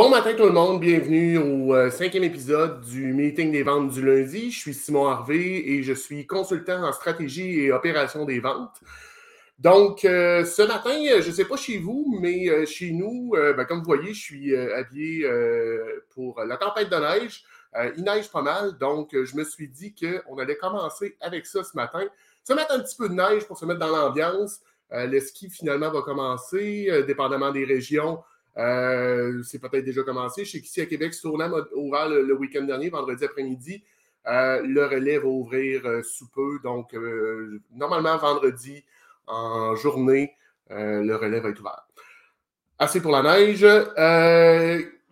Bon matin tout le monde, bienvenue au euh, cinquième épisode du meeting des ventes du lundi. Je suis Simon Harvey et je suis consultant en stratégie et opération des ventes. Donc, euh, ce matin, je ne sais pas chez vous, mais euh, chez nous, ben, comme vous voyez, je suis habillé pour la tempête de neige. il neige pas mal, donc je me suis dit qu'on allait commencer avec ça ce matin. Se mettre un petit peu de neige pour se mettre dans l'ambiance. le ski finalement va commencer, dépendamment des régions. Euh, c'est peut-être déjà commencé. Je sais qu'ici à Québec, Stoneham a ouvert le, week-end dernier, vendredi après-midi. Euh, le relais va ouvrir euh, sous peu. Donc, normalement, vendredi, en journée, le relais va être ouvert. Assez pour la neige.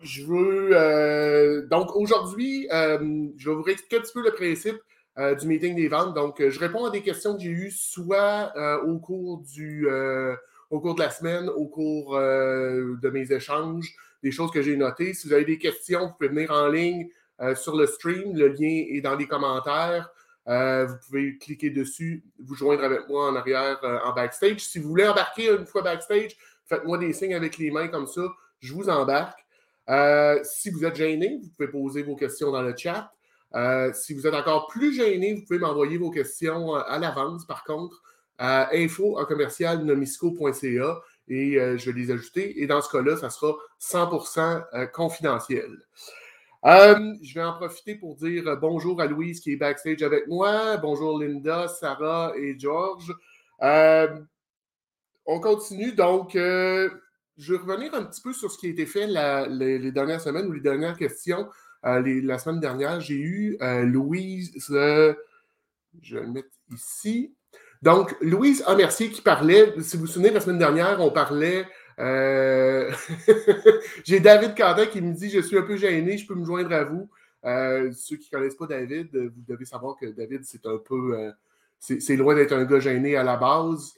je veux. donc, aujourd'hui, je vais vous réexpliquer un petit peu le principe du meeting des ventes. Donc, je réponds à des questions que j'ai eues soit au cours du au cours de la semaine, au cours euh, de mes échanges, des choses que j'ai notées. Si vous avez des questions, vous pouvez venir en ligne euh, sur le stream. Le lien est dans les commentaires. Euh, vous pouvez cliquer dessus, vous joindre avec moi en arrière en backstage. Si vous voulez embarquer une fois backstage, faites-moi des signes avec les mains comme ça. Je vous embarque. si vous êtes gêné, vous pouvez poser vos questions dans le chat. si vous êtes encore plus gêné, vous pouvez m'envoyer vos questions à l'avance, par contre info en commercial nomisco.ca et euh, je vais les ajouter. Et dans ce cas-là, ça sera 100% euh, confidentiel. Euh, je vais en profiter pour dire bonjour à Louise qui est backstage avec moi. Bonjour Linda, Sarah et George. on continue. Donc, je vais revenir un petit peu sur ce qui a été fait les, dernières semaines ou les dernières questions. la semaine dernière, j'ai eu Louise, je vais le mettre ici. Donc, Louise Amercier qui parlait, si vous vous souvenez, la semaine dernière, on parlait. Euh, j'ai David Quentin qui me dit Je suis un peu gêné, je peux me joindre à vous. Euh, ceux qui ne connaissent pas David, vous devez savoir que David, c'est un peu. Euh, c'est loin d'être un gars gêné à la base.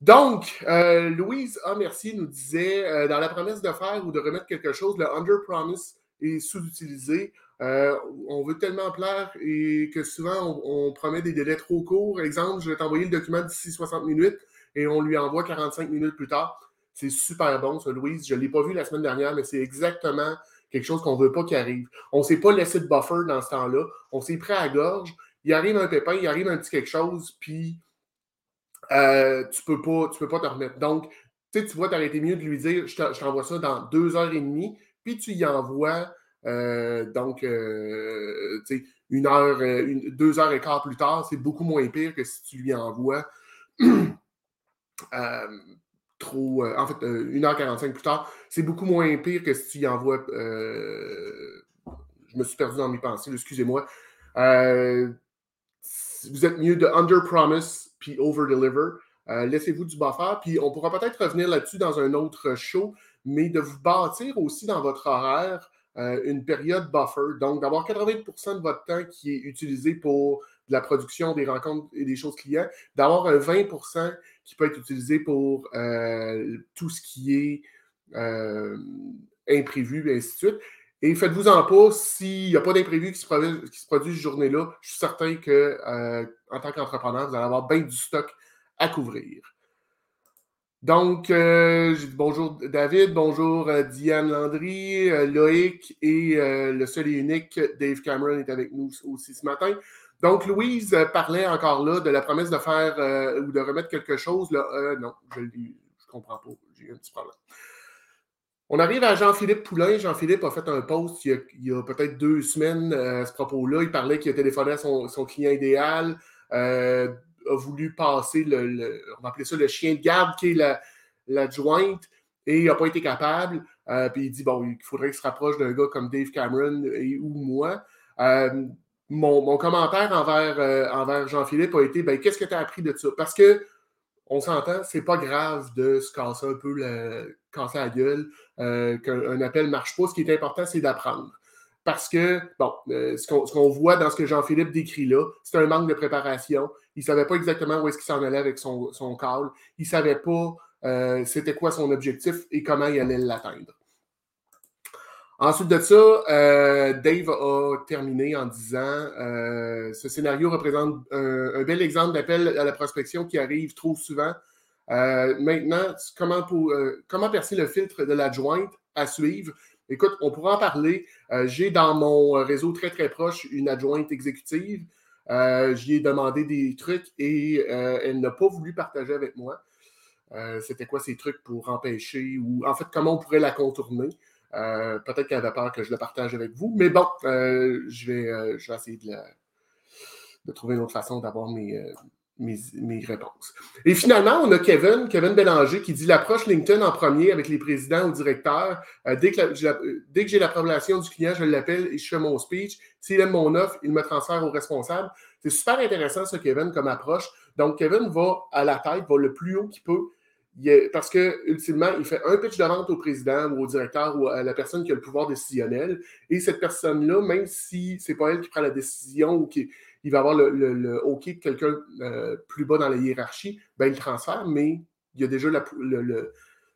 Donc, Louise A. Mercier nous disait dans la promesse de faire ou de remettre quelque chose, le under promise est sous-utilisé. Euh, on veut tellement plaire et que souvent on, promet des délais trop courts. Exemple, je vais t'envoyer le document d'ici 60 minutes et on lui envoie 45 minutes plus tard. C'est super bon, ça, Louise. Je ne l'ai pas vu la semaine dernière, mais c'est exactement quelque chose qu'on ne veut pas qu'il arrive. On ne s'est pas laissé de buffer dans ce temps-là. On s'est pris à gorge. Il arrive un pépin, il arrive un petit quelque chose, puis euh, tu ne peux, pas, peux pas te remettre. Donc, tu vois, tu aurais été mieux de lui dire je t'envoie ça dans deux heures et demie, puis tu y envoies donc, euh, tu sais, une heure, euh, deux heures et quart plus tard, c'est beaucoup moins pire que si tu lui envoies trop. en fait, une heure 45 plus tard, c'est beaucoup moins pire que si tu lui envoies. je me suis perdu dans mes pensées, excusez-moi. vous êtes mieux de under-promise puis over-deliver. Laissez-vous du buffer, puis on pourra peut-être revenir là-dessus dans un autre show, mais de vous bâtir aussi dans votre horaire euh, une période buffer. Donc, d'avoir 80% de votre temps qui est utilisé pour la production, des rencontres et des choses clients, d'avoir un 20% qui peut être utilisé pour euh, tout ce qui est euh, imprévu, et ainsi de suite. Et faites-vous en pas, s'il n'y a pas d'imprévu qui, se produit, qui se produit cette journée-là, je suis certain que en tant qu'entrepreneur, vous allez avoir bien du stock à couvrir. Donc, euh, bonjour David, bonjour euh, Diane Landry, euh, Loïc et le seul et unique Dave Cameron est avec nous aussi ce matin. Donc, Louise parlait encore là de la promesse de faire ou de remettre quelque chose. Non, je ne comprends pas, j'ai un petit problème. On arrive à Jean-Philippe Poulain. Jean-Philippe a fait un post il y a, peut-être deux semaines à ce propos-là. Il parlait qu'il a téléphoné à son client idéal a voulu passer le, ça le chien de garde qui est la, la jointe et il n'a pas été capable. Euh, puis il dit bon, il faudrait qu'il se rapproche d'un gars comme Dave Cameron ou moi. Euh, mon, commentaire envers, euh, envers Jean-Philippe a été ben, qu'est-ce que tu as appris de ça? Parce que on s'entend, c'est pas grave de se casser un peu le, casser la gueule, qu'un appel ne marche pas. Ce qui est important, c'est d'apprendre parce que, bon, euh, ce qu'on voit dans ce que Jean-Philippe décrit là, c'est un manque de préparation. Il ne savait pas exactement où est-ce qu'il s'en allait avec son, son call. Il ne savait pas euh, c'était quoi son objectif et comment il allait l'atteindre. Ensuite de ça, euh, Dave a terminé en disant ce scénario représente un, bel exemple d'appel à la prospection qui arrive trop souvent. maintenant, comment percer le filtre de l'adjointe à suivre? Écoute, on pourra en parler. J'ai dans mon réseau très, très proche une adjointe exécutive. J'y ai demandé des trucs et elle n'a pas voulu partager avec moi. C'était quoi ces trucs pour empêcher ou en fait comment on pourrait la contourner? Euh, peut-être qu'elle avait peur que je le partage avec vous, mais bon, euh, je, vais, euh, je vais essayer de, trouver une autre façon d'avoir mes, mes, réponses. Et finalement, on a Kevin, Kevin Bélanger, qui dit l'approche LinkedIn en premier avec les présidents ou directeurs. dès que, dès que j'ai l'approbation du client, je l'appelle et je fais mon speech. S'il aime mon offre, il me transfère au responsable. C'est super intéressant, ce Kevin, comme approche. Donc, Kevin va à la tête, va le plus haut qu'il peut parce que, ultimement, il fait un pitch de vente au président ou au directeur ou à la personne qui a le pouvoir décisionnel. Et cette personne-là, même si ce n'est pas elle qui prend la décision ou qui il va avoir le, OK de quelqu'un euh, plus bas dans la hiérarchie, ben, il transfère, mais il y a déjà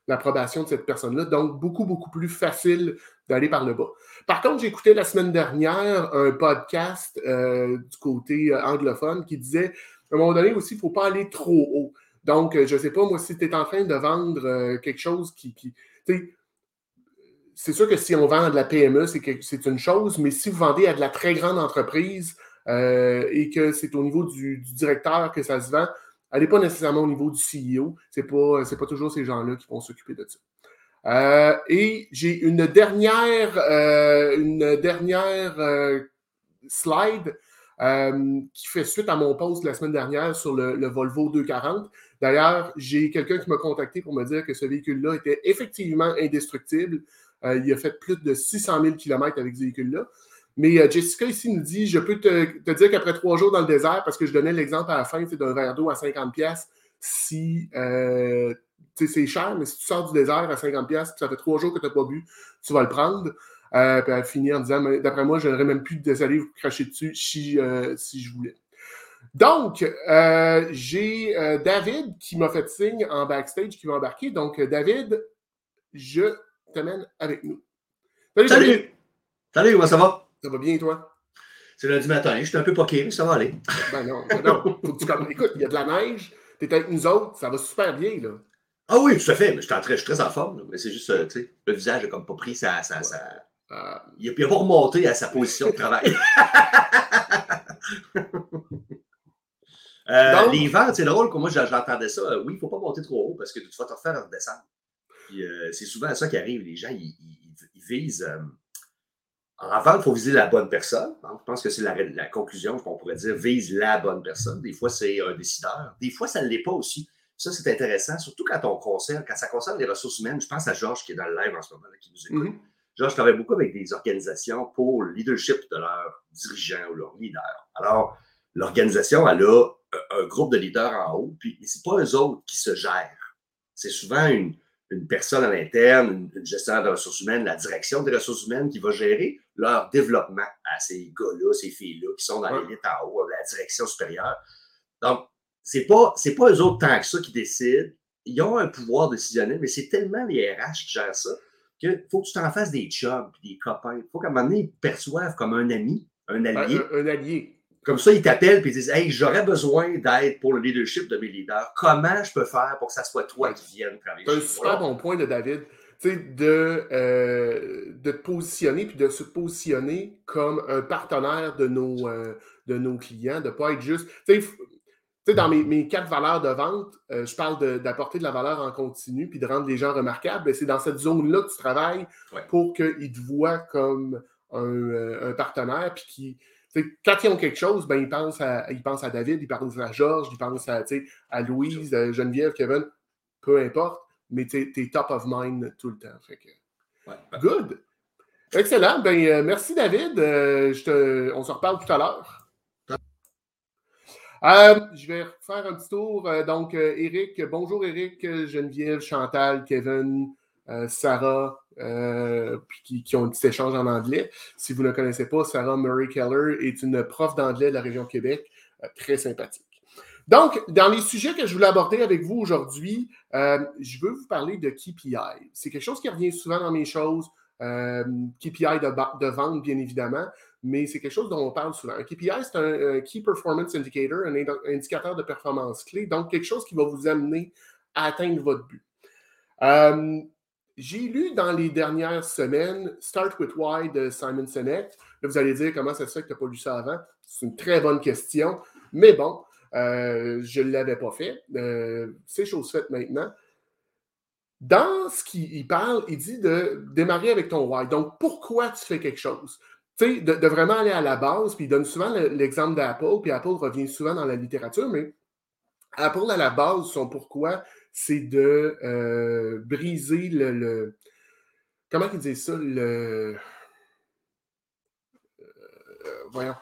l'approbation de cette personne-là. Donc, beaucoup, beaucoup plus facile d'aller par le bas. Par contre, j'écoutais la semaine dernière un podcast euh, du côté euh, anglophone qui disait à un moment donné aussi, il ne faut pas aller trop haut. Donc, je ne sais pas, moi, si tu es en train de vendre quelque chose qui. c'est sûr que si on vend de la PME, c'est une chose, mais si vous vendez à de la très grande entreprise euh, et que c'est au niveau du, directeur que ça se vend, allez pas nécessairement au niveau du CEO. Ce n'est pas, pas toujours ces gens-là qui vont s'occuper de ça. et j'ai une dernière, une dernière slide qui fait suite à mon post la semaine dernière sur le, le Volvo 240. D'ailleurs, j'ai quelqu'un qui m'a contacté pour me dire que ce véhicule-là était effectivement indestructible. Euh, il a fait plus de 600 000 km avec ce véhicule-là. Mais euh, Jessica ici nous dit Je peux te, dire qu'après trois jours dans le désert, parce que je donnais l'exemple à la fin d'un verre d'eau à 50$, si euh, c'est cher, mais si tu sors du désert à 50$, puis ça fait trois jours que tu n'as pas bu, tu vas le prendre. puis elle finit en disant D'après moi, je n'aurais même plus de salive pour cracher dessus si, si je voulais. Donc, euh, j'ai euh, David qui m'a fait signe en backstage qui va embarquer. Donc, euh, David, je t'amène avec nous. Salut! Salut, Salut comment ça va? Ça va bien, toi? C'est lundi matin, je suis un peu poqué, mais ça va aller. Ben non, ben non. Faut que tu... Écoute, il y a de la neige, tu es avec nous autres, ça va super bien, là. Ah oui, tout à fait, mais je, suis très, en forme, mais c'est juste, tu sais, le visage n'a comme pas pris ça. ça, ça... Il n'a pas remonté à sa position de travail. Euh, les ventes, c'est drôle, que moi j'entendais ça. Euh, oui, il ne faut pas monter trop haut parce que tu vas te refaire redescendre. Euh, c'est souvent ça qui arrive. Les gens, ils, visent. En vente, il faut viser la bonne personne. Je pense que c'est la, conclusion qu'on pourrait dire vise la bonne personne. Des fois, c'est un décideur. Des fois, ça ne l'est pas aussi. Ça, c'est intéressant, surtout quand on concerne, quand ça concerne les ressources humaines. Je pense à Georges qui est dans le live en ce moment, qui nous écoute. Mm-hmm. Georges travaille beaucoup avec des organisations pour le leadership de leurs dirigeants ou leurs leaders. Alors, l'organisation, elle a un groupe de leaders en haut, puis ce n'est pas eux autres qui se gèrent. C'est souvent une, personne à l'interne, une, gestionnaire de ressources humaines, la direction des ressources humaines qui va gérer leur développement à ces gars-là, ces filles-là qui sont dans l'élite en haut, la direction supérieure. Donc, ce n'est pas, pas eux autres tant que ça qui décident. Ils ont un pouvoir décisionnel, mais c'est tellement les RH qui gèrent ça qu'il faut que tu t'en fasses des chums, des copains. Il faut qu'à un moment donné, ils perçoivent comme un ami, un allié. un allié. Comme ça, ils t'appellent et ils disent Hey, j'aurais besoin d'aide pour le leadership de mes leaders. Comment je peux faire pour que ça soit toi qui viennes travailler C'est un super bon point de David. De, euh, de te positionner puis de se positionner comme un partenaire de nos, euh, de nos clients, de ne pas être juste. Tu sais, dans mes, mes, quatre valeurs de vente, euh, je parle d'apporter de, la valeur en continu puis de rendre les gens remarquables. C'est dans cette zone-là que tu travailles pour qu'ils te voient comme un, un partenaire puis quand ils ont quelque chose, ben, ils, pensent à, ils pensent à David, ils pensent à Georges, ils pensent à, à Louise, à Geneviève, Kevin, peu importe, mais tu es top of mind tout le temps. Fait Good. Excellent. Ben, euh, merci, David. Euh, je te, on se reparle tout à l'heure. Euh, je vais faire un petit tour. donc, Eric, bonjour Eric, Geneviève, Chantal, Kevin, Sarah, euh, qui, ont un petit échange en anglais. Si vous ne connaissez pas, Sarah Murray Keller est une prof d'anglais de la région Québec, euh, très sympathique. Donc, dans les sujets que je voulais aborder avec vous aujourd'hui, euh, je veux vous parler de KPI. C'est quelque chose qui revient souvent dans mes choses. KPI de, de, vente, bien évidemment, mais c'est quelque chose dont on parle souvent. Un KPI, c'est un, Key Performance Indicator, un indicateur de performance clé, donc quelque chose qui va vous amener à atteindre votre but. J'ai lu dans les dernières semaines Start with Why de Simon Sinek. Là, vous allez dire comment ça se fait que tu n'as pas lu ça avant? C'est une très bonne question. Mais bon, euh, je ne l'avais pas fait. Euh, c'est chose faite maintenant. Dans ce qu'il parle, il dit de démarrer avec ton why. Donc, pourquoi tu fais quelque chose? Tu sais, de, vraiment aller à la base, puis il donne souvent l'exemple d'Apple, puis Apple revient souvent dans la littérature, mais Apple, à la base, son pourquoi, c'est de euh, briser le, Comment il dit ça? Le. voyons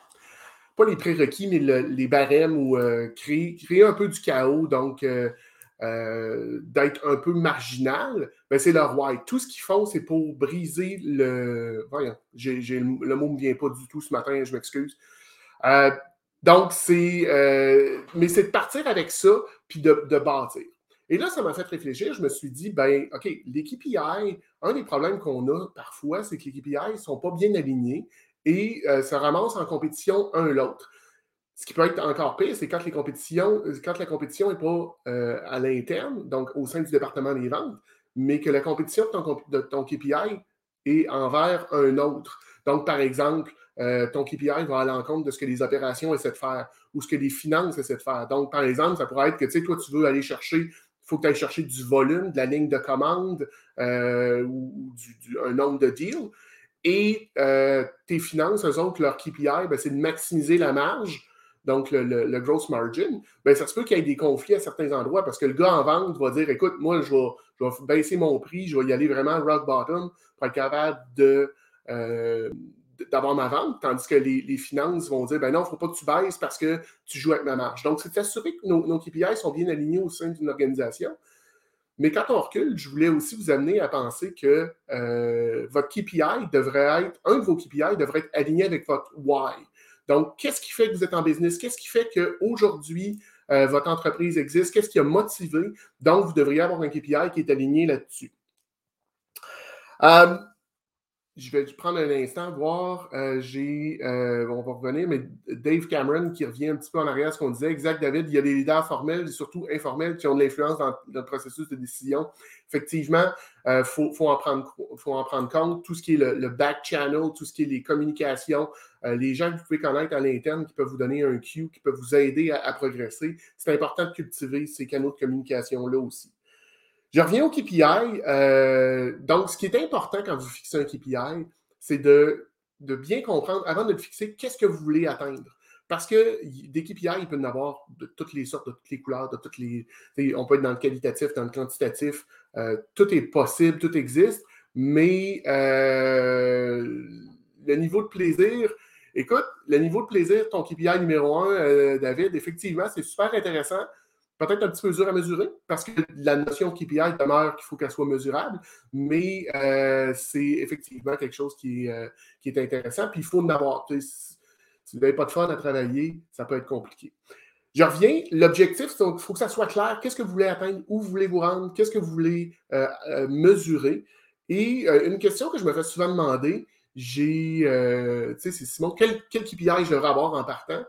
pas les prérequis, mais les barèmes ou euh, créer, créer, un peu du chaos, donc euh, euh, d'être un peu marginal, ben c'est leur why. Tout ce qu'ils font, c'est pour briser le. Voyons, le mot ne me vient pas du tout ce matin, je m'excuse. donc, c'est. mais c'est de partir avec ça, puis de, de bâtir. Et là, ça m'a fait réfléchir. Je me suis dit, ben, OK, les KPI, un des problèmes qu'on a parfois, c'est que les KPI ne sont pas bien alignés et euh, se ramassent en compétition un l'autre. Ce qui peut être encore pire, c'est quand les compétitions, quand la compétition n'est pas euh, à l'interne, donc au sein du département des ventes, mais que la compétition de ton, KPI est envers un autre. Donc, par exemple, euh, ton KPI va à l'encontre de ce que les opérations essaient de faire ou ce que les finances essaient de faire. Donc, par exemple, ça pourrait être que, toi, tu veux aller chercher, faut que tu ailles chercher du volume, de la ligne de commande ou un nombre de deals. Et euh, tes finances, eux autres, leur KPI, ben, c'est de maximiser la marge, donc le, gross margin. Ben, ça se peut qu'il y ait des conflits à certains endroits parce que le gars en vente va dire écoute, moi, je vais, baisser mon prix, je vais y aller vraiment rock bottom pour être capable de. Euh, d'avoir ma vente, tandis que les, finances vont dire ben non, il ne faut pas que tu baisses parce que tu joues avec ma marge. Donc, c'est s'assurer que nos, nos, KPI sont bien alignés au sein d'une organisation. Mais quand on recule, je voulais aussi vous amener à penser que euh, votre KPI devrait être, un de vos KPI devrait être aligné avec votre why. Donc, qu'est-ce qui fait que vous êtes en business? Qu'est-ce qui fait qu'aujourd'hui, euh, votre entreprise existe? Qu'est-ce qui a motivé? Donc, vous devriez avoir un KPI qui est aligné là-dessus. Euh, je vais prendre un instant, voir. Euh, j'ai, euh, on va revenir, mais Dave Cameron qui revient un petit peu en arrière à ce qu'on disait. Exact, David, il y a des leaders formels et surtout informels qui ont de l'influence dans, le processus de décision. Effectivement, il euh, faut, en prendre, faut en prendre compte. Tout ce qui est le, back channel, tout ce qui est les communications, les gens que vous pouvez connaître à l'interne qui peuvent vous donner un cue, qui peuvent vous aider à progresser. C'est important de cultiver ces canaux de communication-là aussi. Je reviens au KPI. Euh, donc, ce qui est important quand vous fixez un KPI, c'est de, bien comprendre, avant de le fixer, qu'est-ce que vous voulez atteindre. Parce que des KPI, il peut y en avoir de toutes les sortes, de toutes les couleurs, de toutes les. On peut être dans le qualitatif, dans le quantitatif. Euh, tout est possible, tout existe. Mais euh, le niveau de plaisir, écoute, le niveau de plaisir, ton KPI numéro un, David, effectivement, c'est super intéressant peut-être un petit peu dur à mesurer parce que la notion KPI demeure qu'il faut qu'elle soit mesurable, mais euh, c'est effectivement quelque chose qui est, euh, qui est intéressant. Puis il faut en avoir. Si vous n'avez pas de fun à travailler, ça peut être compliqué. Je reviens, l'objectif, il faut que ça soit clair. Qu'est-ce que vous voulez atteindre? Où vous voulez vous rendre? Qu'est-ce que vous voulez euh, mesurer? Et une question que je me fais souvent demander, j'ai, tu sais, c'est Simon, quel, quel KPI je devrais avoir en partant?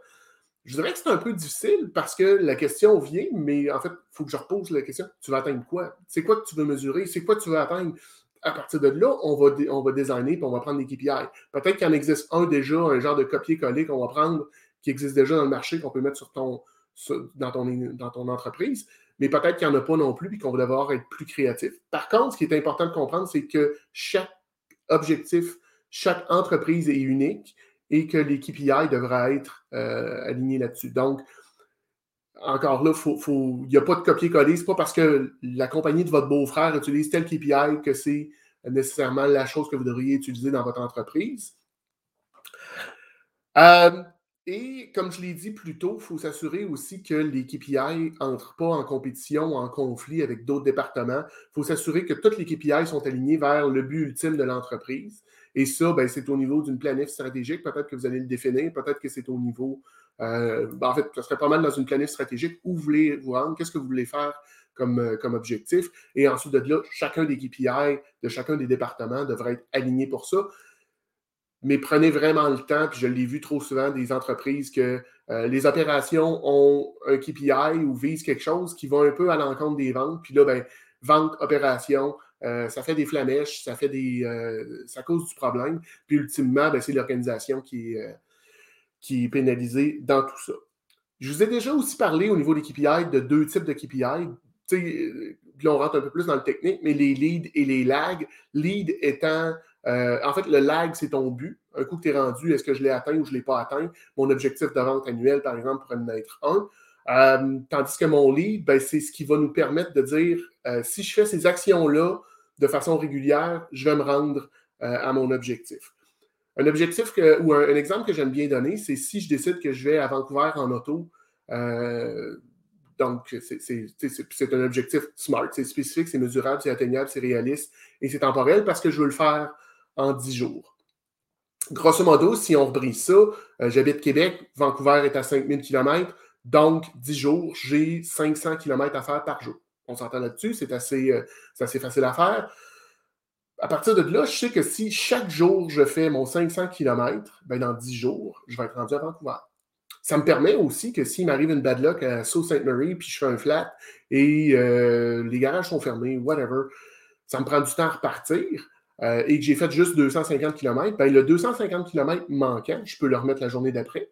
Je dirais que c'est un peu difficile parce que la question vient, mais en fait, il faut que je repose la question. Tu vas atteindre quoi? C'est quoi que tu veux mesurer? C'est quoi que tu veux atteindre? À partir de là, on va, on va designer et on va prendre des KPI. Peut-être qu'il en existe un déjà, un genre de copier-coller qu'on va prendre, qui existe déjà dans le marché, qu'on peut mettre sur ton, dans, ton, dans ton entreprise, mais peut-être qu'il n'y en a pas non plus et qu'on va devoir être plus créatif. Par contre, ce qui est important de comprendre, c'est que chaque objectif, chaque entreprise est unique et que les KPI devraient être euh, alignés là-dessus. Donc, encore là, il n'y a pas de copier-coller. Ce n'est pas parce que la compagnie de votre beau-frère utilise tel KPI que c'est nécessairement la chose que vous devriez utiliser dans votre entreprise. Euh, et comme je l'ai dit plus tôt, il faut s'assurer aussi que les KPI n'entrent pas en compétition en conflit avec d'autres départements. Il faut s'assurer que toutes les KPI sont alignées vers le but ultime de l'entreprise. Et ça, ben, c'est au niveau d'une planif stratégique. Peut-être que vous allez le définir. Peut-être que c'est au niveau. Euh, ben, en fait, ce serait pas mal dans une planif stratégique. Où vous voulez vous rendre? Qu'est-ce que vous voulez faire comme, euh, comme objectif? Et ensuite de là, chacun des KPI de chacun des départements devrait être aligné pour ça. mais prenez vraiment le temps, puis je l'ai vu trop souvent des entreprises que euh, les opérations ont un KPI ou visent quelque chose qui va un peu à l'encontre des ventes, puis là, ben, vente, opération, euh, ça fait des flamèches, ça fait des. Euh, ça cause du problème. Puis ultimement, ben, c'est l'organisation qui, qui est pénalisée dans tout ça. Je vous ai déjà aussi parlé au niveau des KPI de deux types de KPI. Puis là, on rentre un peu plus dans le technique, mais les leads et les lags. Lead étant euh, en fait, le lag, c'est ton but. Un coup que tu es rendu, est-ce que je l'ai atteint ou je ne l'ai pas atteint? Mon objectif de vente annuel, par exemple, pourrait en être un. Euh, tandis que mon lead, ben, c'est ce qui va nous permettre de dire euh, si je fais ces actions-là de façon régulière, je vais me rendre à mon objectif. Un objectif ou un, exemple que j'aime bien donner, c'est si je décide que je vais à Vancouver en auto, donc c'est un objectif smart, c'est spécifique, c'est mesurable, c'est atteignable, c'est réaliste et c'est temporel parce que je veux le faire en 10 jours. Grosso modo, si on rebrise ça, euh, j'habite Québec, Vancouver est à 5000 km, donc 10 jours, j'ai 500 km à faire par jour. On s'entend là-dessus, c'est assez, euh, facile à faire. À partir de là, je sais que si chaque jour je fais mon 500 km, ben dans 10 jours, je vais être rendu à Vancouver. Ça me permet aussi que s'il m'arrive une bad luck à Sault Ste. Marie, puis je fais un flat et euh, les garages sont fermés, whatever, ça me prend du temps à repartir. Euh, et que j'ai fait juste 250 km, ben, le 250 km manquant, je peux le remettre la journée d'après.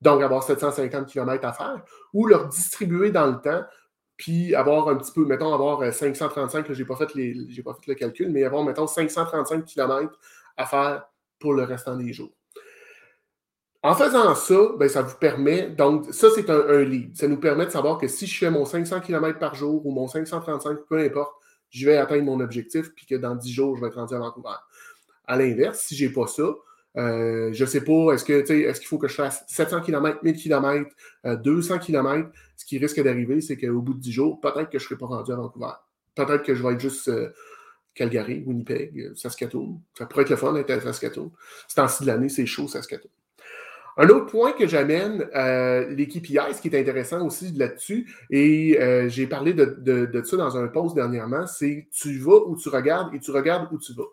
Donc, avoir 750 km à faire, ou leur distribuer dans le temps, puis avoir un petit peu, mettons, avoir 535, je n'ai pas, fait pas fait le calcul, mais avoir, mettons, 535 km à faire pour le restant des jours. En faisant ça, ben, ça vous permet, donc ça c'est un, un, lead, ça nous permet de savoir que si je fais mon 500 km par jour ou mon 535, peu importe, je vais atteindre mon objectif, puis que dans 10 jours, je vais être rendu à Vancouver. À l'inverse, si je n'ai pas ça, euh, je ne sais pas, est-ce que est-ce qu'il faut que je fasse 700 km, 1000 km, 200 km? Ce qui risque d'arriver, c'est qu'au bout de 10 jours, peut-être que je ne serai pas rendu à Vancouver. Peut-être que je vais être juste euh, Calgary, Winnipeg, euh, Saskatoon. Ça pourrait être le fun d'être à Saskatoon. C'est temps-ci de l'année, c'est chaud, Saskatoon. Un autre point que j'amène, euh, les ce qui est intéressant aussi là-dessus, et euh, j'ai parlé de, de, ça dans un post dernièrement, c'est tu vas où tu regardes et tu regardes où tu vas.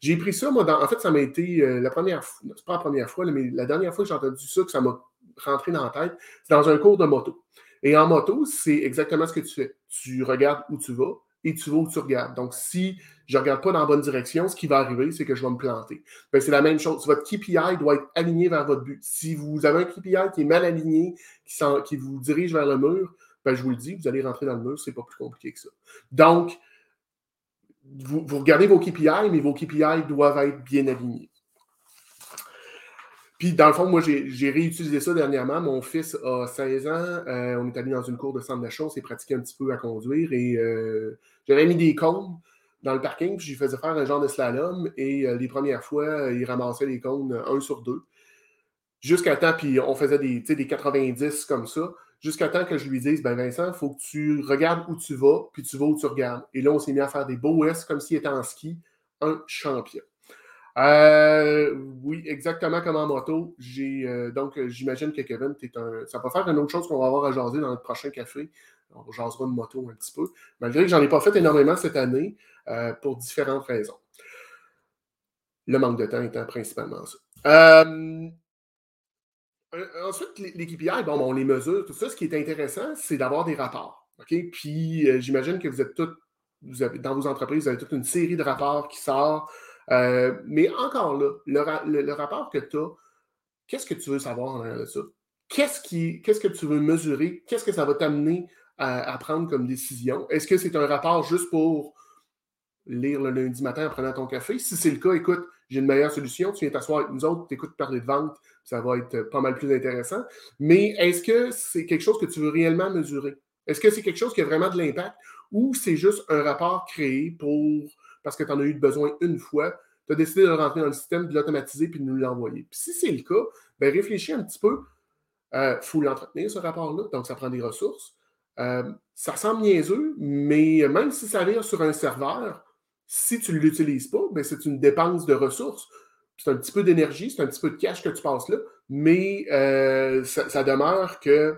J'ai pris ça, moi, en fait, ça m'a été euh, la première fois, c'est pas la première fois, mais la dernière fois que j'ai entendu ça, que ça m'a rentré dans la tête, c'est dans un cours de moto. Et en moto, c'est exactement ce que tu fais. Tu regardes où tu vas et tu vas où tu regardes. Donc, si je ne regarde pas dans la bonne direction, ce qui va arriver, c'est que je vais me planter. Ben, c'est la même chose. Votre KPI doit être aligné vers votre but. Si vous avez un KPI qui est mal aligné, qui, vous dirige vers le mur, ben, je vous le dis, vous allez rentrer dans le mur, ce n'est pas plus compliqué que ça. Donc, vous, regardez vos KPI, mais vos KPI doivent être bien alignés. Puis, dans le fond, moi, j'ai réutilisé ça dernièrement. Mon fils a 16 ans. Euh, on est allé dans une cour de centre d'achat. On s'est pratiqué un petit peu à conduire et euh, j'avais mis des cônes dans le parking, puis je lui faisais faire un genre de slalom. Et euh, les premières fois, il ramassait les cônes un sur deux. Jusqu'à temps, puis on faisait des, des 90 comme ça. Jusqu'à temps que je lui dise, ben Vincent, il faut que tu regardes où tu vas, puis tu vas où tu regardes. Et là, on s'est mis à faire des beaux S comme s'il était en ski, un champion. Euh, oui, exactement comme en moto. J'ai donc j'imagine que Kevin, un. Ça va faire une autre chose qu'on va avoir à jaser dans le prochain café. On jasera de moto un petit peu. Malgré que j'en ai pas fait énormément cette année. Euh, pour différentes raisons. Le manque de temps étant principalement ça. Euh, ensuite, les KPI, bon, on les mesure, tout ça. Ce qui est intéressant, c'est d'avoir des rapports. Puis, euh, j'imagine que vous êtes tous, vous avez, dans vos entreprises, vous avez toute une série de rapports qui sortent. mais encore là, le, rapport que tu as, qu'est-ce que tu veux savoir en ça? Qu'est-ce, qui, qu'est-ce que tu veux mesurer? Qu'est-ce que ça va t'amener à prendre comme décision? Est-ce que c'est un rapport juste pour lire le lundi matin en prenant ton café? Si c'est le cas, écoute, j'ai une meilleure solution. Tu viens t'asseoir avec nous autres, tu parler de vente, ça va être pas mal plus intéressant. Mais est-ce que c'est quelque chose que tu veux réellement mesurer? Est-ce que c'est quelque chose qui a vraiment de l'impact ou c'est juste un rapport créé pour parce que tu en as eu besoin une fois, tu as décidé de rentrer dans le système, de l'automatiser puis de nous l'envoyer? Puis si c'est le cas, ben réfléchis un petit peu. Il euh, faut l'entretenir, ce rapport-là, donc ça prend des ressources. Euh, ça semble niaiseux, mais même si ça vient sur un serveur, si tu ne l'utilises pas, ben, c'est une dépense de ressources. C'est un petit peu d'énergie, c'est un petit peu de cash que tu passes là, mais euh, ça, demeure que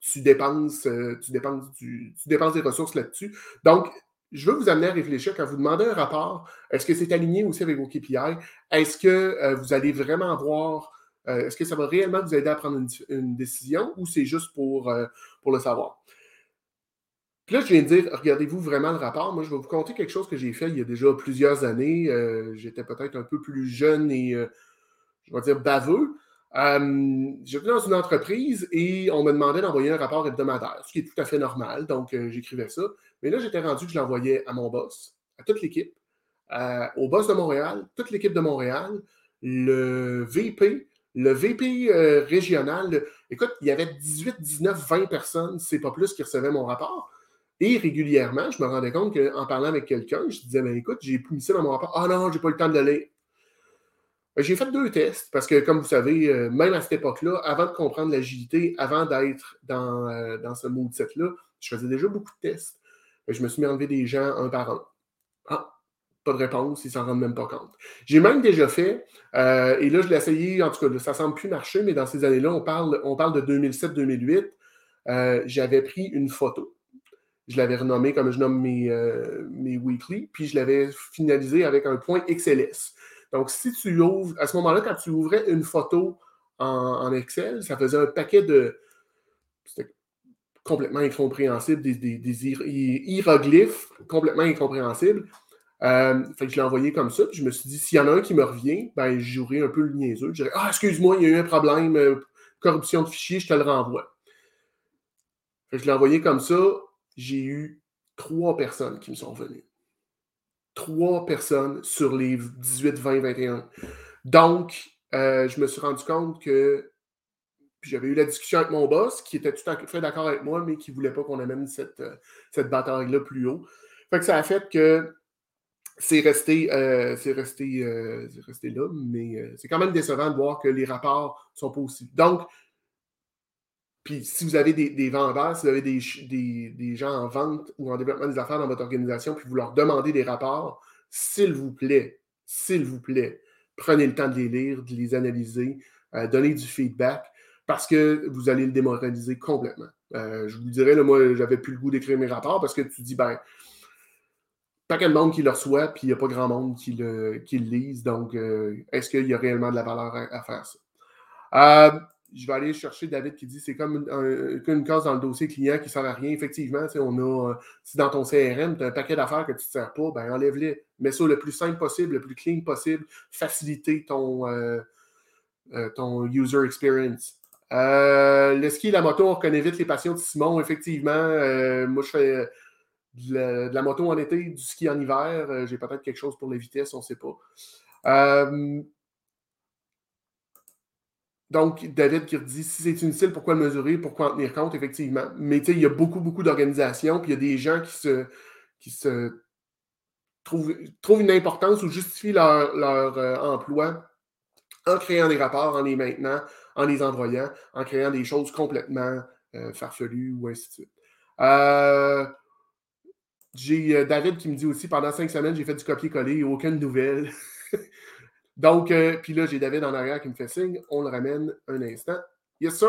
tu dépenses, euh, tu dépenses, tu dépenses des ressources là-dessus. Donc, je veux vous amener à réfléchir quand vous demandez un rapport, est-ce que c'est aligné aussi avec vos KPI? Est-ce que euh, vous allez vraiment voir, euh, est-ce que ça va réellement vous aider à prendre une, décision ou c'est juste pour, pour le savoir? Puis là, je viens de dire, regardez-vous vraiment le rapport. Moi, je vais vous conter quelque chose que j'ai fait il y a déjà plusieurs années. J'étais peut-être un peu plus jeune et, je vais dire, baveux. J'étais dans une entreprise et on me demandait d'envoyer un rapport hebdomadaire, ce qui est tout à fait normal. Donc, j'écrivais ça. Mais là, j'étais rendu que je l'envoyais à mon boss, à toute l'équipe, au boss de Montréal, toute l'équipe de Montréal, le VP, le VP euh, régional. écoute, il y avait 18, 19, 20 personnes, c'est pas plus, qui recevaient mon rapport. Et régulièrement, je me rendais compte qu'en parlant avec quelqu'un, je disais, mais écoute, j'ai mis ça dans mon rapport. Ah non, j'ai pas le temps de lire. Ben, j'ai fait deux tests parce que, comme vous savez, euh, même à cette époque-là, avant de comprendre l'agilité, avant d'être dans, euh, dans ce mindset-là, je faisais déjà beaucoup de tests. Je me suis mis à enlever des gens un par un. Ah, pas de réponse, ils s'en rendent même pas compte. J'ai même déjà fait, euh, et là, je l'ai essayé, en tout cas, ça semble plus marcher, mais dans ces années-là, on parle, on parle de 2007-2008. Euh, j'avais pris une photo. Je l'avais renommée comme je nomme mes, euh, mes weekly, puis je l'avais finalisé avec un point XLS. Donc, si tu ouvres, à ce moment-là, quand tu ouvrais une photo en, Excel, ça faisait un paquet de. C'était complètement incompréhensible, des, hiéroglyphes complètement incompréhensibles. Euh, fait que je l'ai envoyé comme ça, puis je me suis dit, s'il y en a un qui me revient, ben, je un peu le niaiseux. Je dirais, ah, excuse-moi, il y a eu un problème, euh, corruption de fichiers, je te le renvoie. Fait que je l'ai envoyé comme ça, j'ai eu trois personnes qui me sont revenues. Trois personnes sur les 18, 20, 21. Donc, euh, je me suis rendu compte que j'avais eu la discussion avec mon boss, qui était tout à fait d'accord avec moi, mais qui ne voulait pas qu'on amène cette, euh, cette bataille-là plus haut. Fait ça a fait que c'est resté, euh, resté, euh, resté là, mais c'est quand même décevant de voir que les rapports sont pas aussi. Donc, puis si vous avez des, vendeurs, si vous avez des, des, gens en vente ou en développement des affaires dans votre organisation, puis vous leur demandez des rapports, s'il vous plaît, s'il vous plaît, prenez le temps de les lire, de les analyser, donnez du feedback parce que vous allez le démoraliser complètement. Euh, je vous dirais, là, moi, j'avais plus le goût d'écrire mes rapports parce que tu dis, ben, pas quel monde qui le reçoit, puis il n'y a pas grand monde qui le, qui lise. Donc, euh, est-ce qu'il y a réellement de la valeur à, faire ça? Euh, je vais aller chercher David qui dit c'est comme une, case dans le dossier client qui ne sert à rien. Effectivement, on a, si dans ton CRM, tu as un paquet d'affaires que tu ne sers pas, ben enlève-les. Mets ça le plus simple possible, le plus clean possible. Faciliter ton, ton user experience. Euh, le ski et la moto, on reconnaît vite les passions de Simon, effectivement. Euh, moi, je fais de la, moto en été, du ski en hiver. Euh, j'ai peut-être quelque chose pour les vitesses, on ne sait pas. Donc, David qui dit si c'est inutile, pourquoi le mesurer, pourquoi en tenir compte, effectivement. Mais il y a beaucoup, beaucoup d'organisations, puis il y a des gens qui se, qui se trouvent, une importance ou justifient leur, leur emploi en créant des rapports, en les maintenant, en les envoyant, en créant des choses complètement euh, farfelues ou ainsi de suite. Euh, j'ai euh, David qui me dit aussi pendant cinq semaines, j'ai fait du copier-coller, aucune nouvelle. Donc, puis là, j'ai David en arrière qui me fait signe. On le ramène un instant. Yes, sir.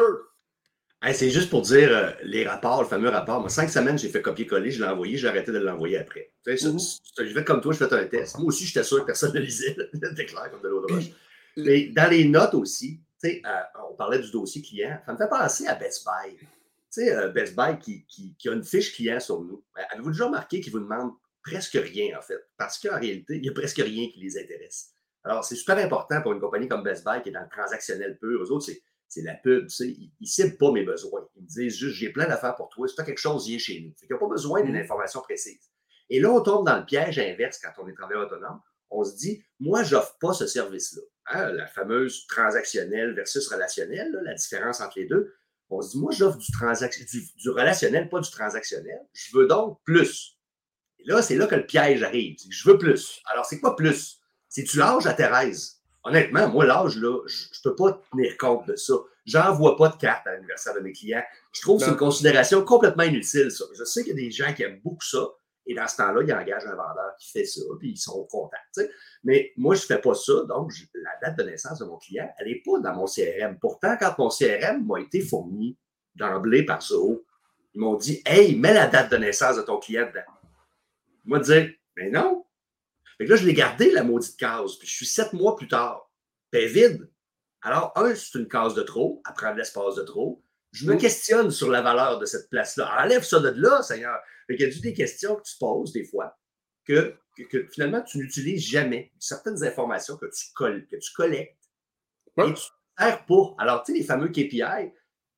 c'est juste pour dire les rapports, le fameux rapport. Moi, cinq semaines, j'ai fait copier-coller, je l'ai envoyé, j'ai arrêté de l'envoyer après. Mm-hmm. Je vais comme toi, je fais un test. Moi aussi, j'étais sûr que personne ne lisait. C'était clair comme de l'eau de roche. Mais dans les notes aussi, euh, on parlait du dossier client, ça me fait penser à Best Buy. Tu sais, euh, Best Buy qui, qui, a une fiche client sur nous. Ben, avez-vous déjà remarqué qu'ils vous demandent presque rien, en fait? Parce qu'en réalité, il n'y a presque rien qui les intéresse. Alors, c'est super important pour une compagnie comme Best Buy qui est dans le transactionnel pur. Eux autres, c'est la pub, tu sais, ils ne ciblent pas mes besoins. Ils me disent juste, j'ai plein d'affaires pour toi, si tu as quelque chose, viens chez nous. Fait n'y a pas besoin d'une mmh. information précise. Et là, on tombe dans le piège inverse quand on est travailleur autonome. On se dit, moi, je n'offre pas ce service-là. Hein, la fameuse transactionnelle versus relationnelle, la différence entre les deux. On se dit, moi, j'offre du, du, relationnel, pas du transactionnel. Je veux donc plus. Et là, c'est là que le piège arrive. Je veux plus. Alors, c'est quoi plus? C'est-tu l'âge à Thérèse? Honnêtement, moi, l'âge, là, je ne peux pas tenir compte de ça. J'envoie pas de carte à l'anniversaire de mes clients. Je trouve que c'est une considération complètement inutile, ça. Je sais qu'il y a des gens qui aiment beaucoup ça. Et dans ce temps-là, ils engagent un vendeur qui fait ça, puis ils sont contents. Mais moi, je ne fais pas ça. Donc, la date de naissance de mon client, elle n'est pas dans mon CRM. Pourtant, quand mon CRM m'a été fourni d'emblée par Zoho, ils m'ont dit Hey, mets la date de naissance de ton client dedans. Moi, dire, mais non. Fait que là, je l'ai gardé, la maudite case. Puis je suis sept mois plus tard. Puis vide. Alors, un, c'est une case de trop, à prendre l'espace de trop. Je me questionne sur la valeur de cette place-là. Enlève ça de là, Seigneur. Fait qu'il y a des questions que tu poses des fois que, finalement tu n'utilises jamais. Certaines informations que tu, que tu collectes et tu ne sers pas. Alors, tu sais, les fameux KPI,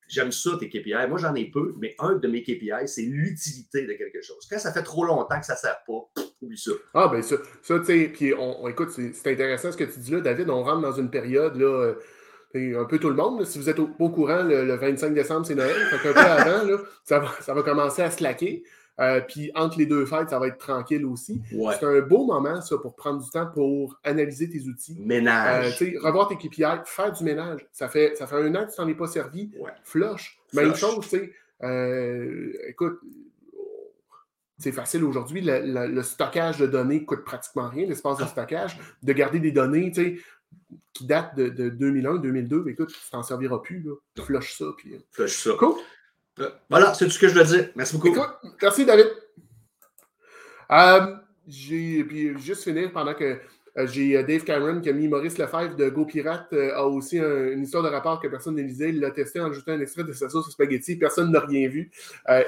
j'aime ça, tes KPI. Moi, j'en ai peu, mais un de mes KPI, c'est l'utilité de quelque chose. Quand ça fait trop longtems que ça ne sert pas, oublie ça. Ah, ben ça, ça tu sais, puis on, écoute, c'est intéressant ce que tu dis là, David. On rentre dans une période, là, euh, un peu tout le monde. si vous êtes au, courant, le, 25 décembre, c'est Noël. Fait un peu avant, là, ça, va, ça va commencer à slacker. Euh, puis entre les deux fêtes, ça va être tranquille aussi. C'est un beau moment, ça, pour prendre du temps pour analyser tes outils. Ménage. Euh, revoir tes KPI, faire du ménage. Ça fait, ça fait un an que tu t'en es pas servi. Flush. Même chose, tu sais. Euh, écoute, c'est facile aujourd'hui. Le, stockage de données coûte pratiquement rien, l'espace de stockage. De garder des données, tu sais, qui datent de, 2001, 2002, écoute, tu t'en serviras plus. Là. Flush ça. Puis... Flush ça. Cool. Voilà, c'est tout ce que je veux dire. Merci beaucoup. merci, David. Euh, j'ai, puis juste finir pendant que euh, j'ai euh, Dave Cameron qui a mis Maurice Lefebvre de Go Pirate a aussi une histoire de rapport que personne n'a lisé. Il l'a testé en ajoutant un extrait de sa sauce au spaghetti. Personne n'a rien vu.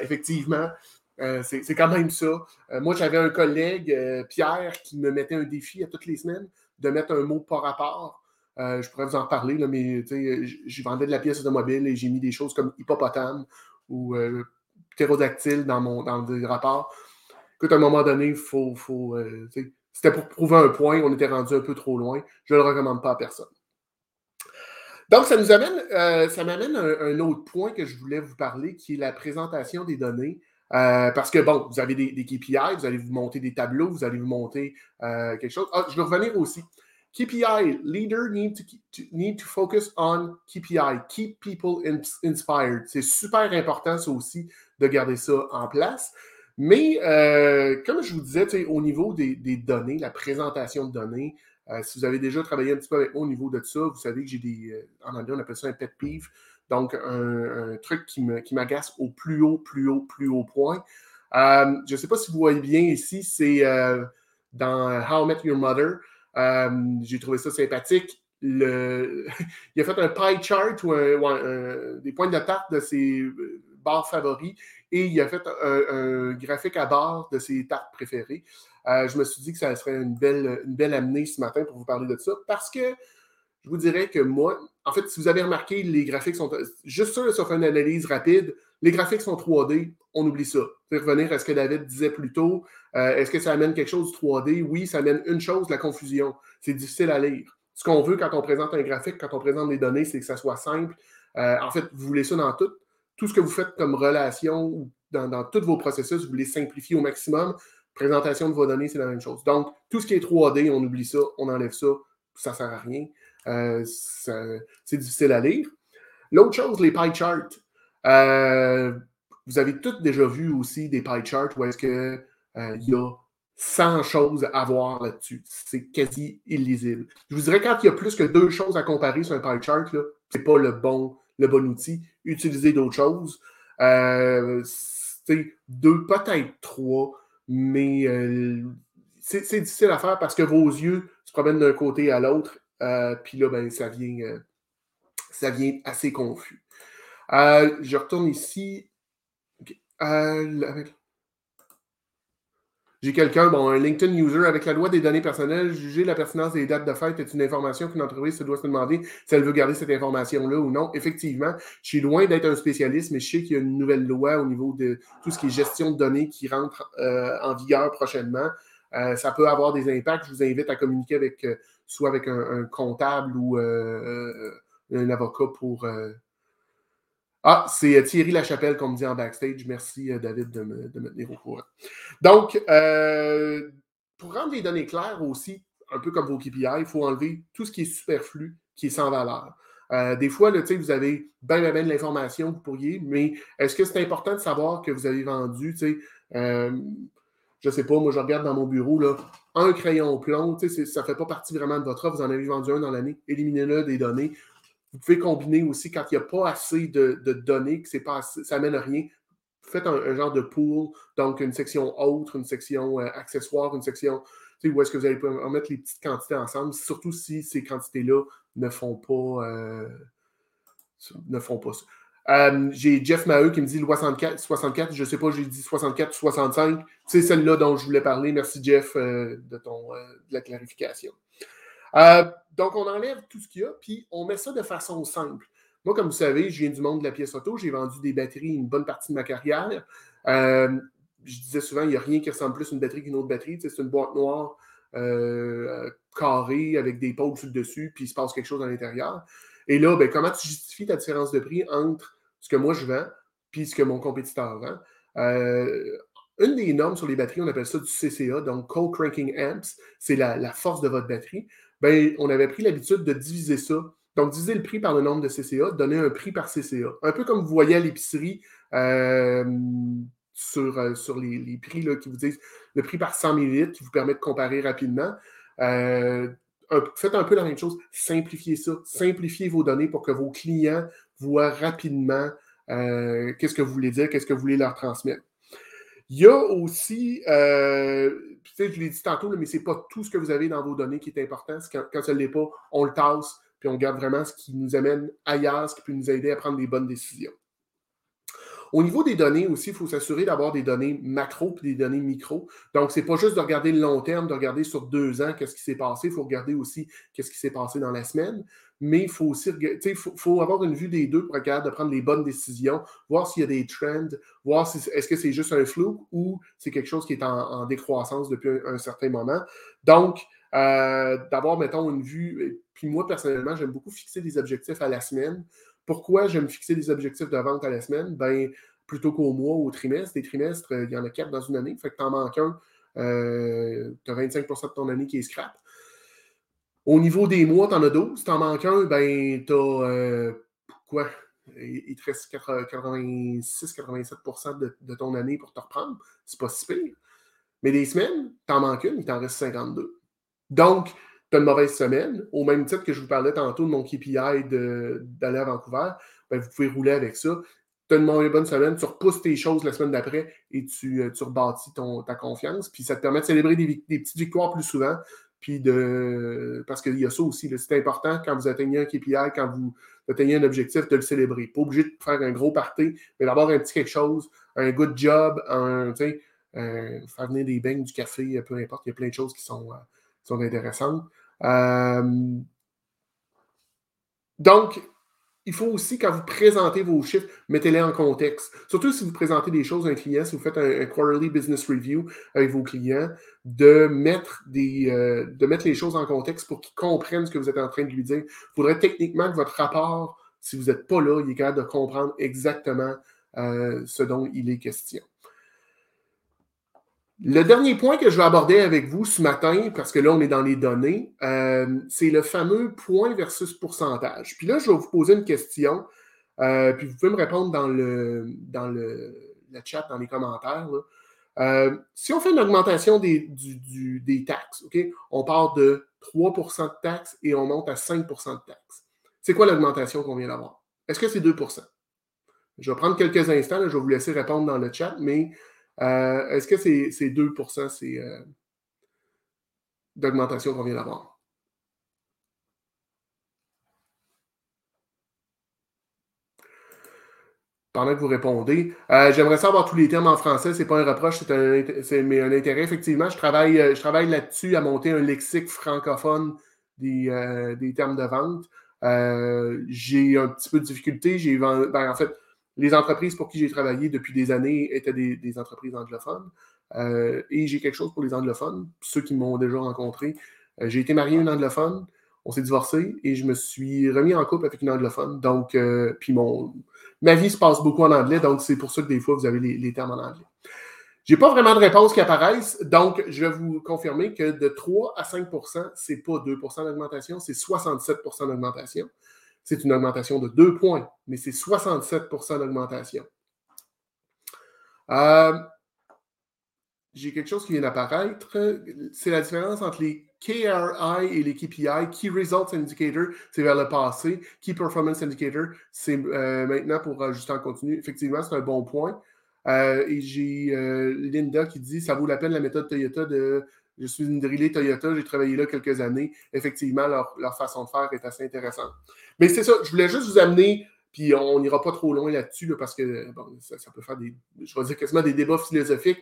effectivement, c'est, quand même ça. moi, j'avais un collègue, Pierre, qui me mettait un défi à toutes les semaines de mettre un mot par rapport. je pourrais vous en parler, là, mais je vendais de la pièce automobile et j'ai mis des choses comme hippopotame ou euh, dans, mon, dans le rapport. Écoute, à un moment donné, faut. faut euh, c'était pour prouver un point, on était rendu un peu trop loin. Je ne le recommande pas à personne. Donc, ça nous amène, euh, ça m'amène à un, autre point que je voulais vous parler, qui est la présentation des données. parce que, bon, vous avez des, KPI, vous allez vous monter des tableaux, vous allez vous monter quelque chose. Ah, je vais revenir aussi. KPI, leader need to, need to focus on KPI, keep people inspired. C'est super important, ça aussi, de garder ça en place. Mais euh, comme je vous disais, au niveau des, données, la présentation de données, euh, si vous avez déjà travaillé un petit peu avec au niveau de ça, vous savez que j'ai des. Euh, en anglais, on appelle ça un pet peeve. Donc, un, truc qui m'agace au plus haut, plus haut, plus haut point. je ne sais pas si vous voyez bien ici, c'est dans How I Met Your Mother. Euh, j'ai trouvé ça sympathique. Il a fait un pie chart ou des points de tarte de ses euh, bars favoris et il a fait un, graphique à barres de ses tartes préférées. Euh, je me suis dit que ça serait une belle, une belle amenée ce matin pour vous parler de ça parce que je vous dirais que moi, en fait, si vous avez remarqué, les graphiques sont. Juste sûr, fait une analyse rapide. Les graphiques sont 3D, on oublie ça. Revenir à ce que David disait plus tôt. Euh, est-ce que ça amène quelque chose de 3D? Oui, ça amène une chose, la confusion. C'est difficile à lire. Ce qu'on veut quand on présente un graphique, quand on présente des données, c'est que ça soit simple. Euh, en fait, vous voulez ça dans tout. Tout ce que vous faites comme relation ou dans, dans tous vos processus, vous voulez simplifier au maximum. Présentation de vos données, c'est la même chose. Donc, tout ce qui est 3D, on oublie ça, on enlève ça, ça ne sert à rien. Euh, c'est difficile à lire. L'autre chose, les pie charts. Vous avez toutes déjà vu aussi des pie charts où est-ce qu'il euh, y a 100 choses à voir là-dessus. C'est quasi illisible. Je vous dirais, quand il y a plus que deux choses à comparer sur un pie chart, ce n'est pas le bon, le bon outil. Utilisez d'autres choses. c'est deux, peut-être trois, mais c'est difficile à faire parce que vos yeux se promènent d'un côté à l'autre euh, puis là, ben, ça vient, euh, ça vient assez confus. Euh, je retourne ici. J'ai quelqu'un, bon, un LinkedIn user avec la loi des données personnelles, juger la pertinence des dates de fête est une information qu'une entreprise se doit se demander si elle veut garder cette information-là ou non. Effectivement, je suis loin d'être un spécialiste, mais je sais qu'il y a une nouvelle loi au niveau de tout ce qui est gestion de données qui rentre en vigueur prochainement. ça peut avoir des impacts. Je vous invite à communiquer avec soit avec un, comptable ou euh, euh, un avocat pour. Euh, ah, c'est Thierry Lachapelle qu'on me dit en backstage. Merci, David, de me, tenir au courant. Donc, pour rendre les données claires aussi, un peu comme vos KPI, il faut enlever tout ce qui est superflu, qui est sans valeur. des fois, vous avez bien, bien, bien de l'information que vous pourriez, mais est-ce que c'est important de savoir que vous avez vendu, euh, je sais pas, moi je regarde dans mon bureau, là, un crayon plomb, ça ne fait pas partie vraiment de votre offre, vous en avez vendu un dans l'année, éliminez-le des données. Vous pouvez combiner aussi quand il n'y a pas assez de, données, que pas ça n'amène à rien, faites un, genre de pool, donc une section autre, une section euh, accessoire, une section où est-ce que vous allez pouvoir mettre les petites quantités ensemble, surtout si ces quantités-là ne font pas euh, ne ça. Euh, j'ai Jeff Maheu qui me dit le 64, 64 je ne sais pas, j'ai dit 64 ou 65. C'est celle-là dont je voulais parler. Merci, Jeff, de la clarification. Donc, on enlève tout ce qu'il y a, puis on met ça de façon simple. Moi, comme vous savez, je viens du monde de la pièce auto. J'ai vendu des batteries une bonne partie de ma carrière. Euh, je disais souvent, il n'y a rien qui ressemble plus à une batterie qu'une autre batterie. c'est une boîte noire euh, carrée avec des pôles sur le dessus, puis il se passe quelque chose à l'intérieur. Et là, ben, comment tu justifies ta différence de prix entre ce que moi je vends et ce que mon compétiteur vend? Euh, une des normes sur les batteries, on appelle ça du CCA, donc Cold Cranking Amps, c'est la, force de votre batterie. Ben, on avait pris l'habitude de diviser ça donc, diviser le prix par le nombre de CCA, donner un prix par CCA. Un peu comme vous voyez à l'épicerie euh, sur, euh, sur les, prix là, qui vous disent le prix par 100 ml qui vous permet de comparer rapidement. Euh, faites un peu la même chose. Simplifiez ça. Simplifiez vos données pour que vos clients voient rapidement qu'est-ce que vous voulez dire, qu'est-ce que vous voulez leur transmettre. Il y a aussi, euh, je l'ai dit tantôt, mais ce n'est pas tout ce que vous avez dans vos données qui est important. Quand, quand ce ne l'est pas, on le tasse, puis on garde vraiment ce qui nous amène ailleurs, ce qui peut nous aider à prendre des bonnes décisions. Au niveau des données aussi, il faut s'assurer d'avoir des données macro et des données micro. Donc, ce n'est pas juste de regarder le long terme, de regarder sur deux ans qu'est-ce qui s'est passé. Il faut regarder aussi qu'est-ce qui s'est passé dans la semaine. Mais il faut aussi faut, faut avoir une vue des deux pour regarder de prendre les bonnes décisions, voir s'il y a des trends, voir si est-ce que c'est juste un flou ou c'est quelque chose qui est en, décroissance depuis un, certain moment. Donc, euh, d'avoir, mettons, une vue. Puis moi, personnellement, j'aime beaucoup fixer des objectifs à la semaine. Pourquoi j'aime fixer des objectifs de vente à la semaine? Ben, plutôt qu'au mois ou au trimestre. Des trimestres, il y en a quatre dans une année. Fait que tu en manques un, tu as 25% de ton année qui est scrap. Au niveau des mois, tu en as 12. Si tu en manques un, ben, tu as euh, quoi? Il te reste 86-87 de, de, ton année pour te reprendre. C'est pas si pire. Mais des semaines, tu en manques une, il t'en reste 52. Donc, tu as une mauvaise semaine, au même titre que je vous parlais tantôt de mon KPI d'aller à Vancouver, ben, vous pouvez rouler avec ça. Tu as une mauvaise bonne semaine, tu repousses tes choses la semaine d'après et tu, euh, tu rebâtis ton, ta confiance. Puis ça te permet de célébrer des, petites victoires plus souvent. Puis de. Parce qu'il y a ça aussi. C'est important quand vous atteignez un KPI, quand vous atteignez un objectif, de le célébrer. Pas obligé de faire un gros party, mais d'avoir un petit quelque chose, un good job, un, euh, faire venir des beignes, du café, peu importe. Il y a plein de choses qui sont. Euh, sont intéressantes. Euh, donc, il faut aussi, quand vous présentez vos chiffres, mettez-les en contexte. Surtout si vous présentez des choses à un client, si vous faites un, quarterly business review avec vos clients, de mettre, des, euh, de mettre les choses en contexte pour qu'ils comprennent ce que vous êtes en train de lui dire. Il faudrait techniquement que votre rapport, si vous n'êtes pas là, il est capable de comprendre exactement euh, ce dont il est question. Le dernier point que je vais aborder avec vous ce matin, parce que là, on est dans les données, euh, c'est le fameux point versus pourcentage. Puis là, je vais vous poser une question, euh, puis vous pouvez me répondre dans le, dans le, chat, dans les commentaires. Euh, si on fait une augmentation des, des taxes, OK, on part de 3% de taxes et on monte à 5% de taxes. C'est quoi l'augmentation qu'on vient d'avoir? Est-ce que c'est 2% Je vais prendre quelques instants, je vais vous laisser répondre dans le chat, mais est-ce que c'est 2 c'est, euh, d'augmentation qu'on vient d'avoir? Pendant que vous répondez, euh, j'aimerais savoir tous les termes en français. Ce n'est pas un reproche, c'est un, mais un intérêt. Effectivement, je travaille, je travaille là-dessus à monter un lexique francophone des, des termes de vente. j'ai un petit peu de difficulté. J'ai, ben, en fait, les entreprises pour qui j'ai travaillé depuis des années étaient des, entreprises anglophones. Euh, et j'ai quelque chose pour les anglophones, ceux qui m'ont déjà rencontré. Euh, j'ai été marié à une anglophone, on s'est divorcé et je me suis remis en couple avec une anglophone. Donc, euh, puis mon, ma vie se passe beaucoup en anglais, donc c'est pour ça que des fois vous avez les, termes en anglais. Je n'ai pas vraiment de réponses qui apparaissent, donc je vais vous confirmer que de 3 à 5 ce n'est pas 2% d'augmentation, c'est 67% d'augmentation c'est une augmentation de 2 points, mais c'est 67% d'augmentation. Euh, j'ai quelque chose qui vient d'apparaître. C'est la différence entre les KRI et les KPI. Key Results Indicator, c'est vers le passé. Key Performance Indicator, c'est euh, maintenant pour ajuster en continu. Effectivement, c'est un bon point. et j'ai Linda qui dit ça vaut la peine la méthode Toyota de je suis une drillée Toyota, j'ai travaillé là quelques années. Effectivement, leur, façon de faire est assez intéressante. Mais c'est ça, je voulais juste vous amener, puis on n'ira pas trop loin là-dessus, parce que ça, peut faire des, je vais dire quasiment des débats philosophiques.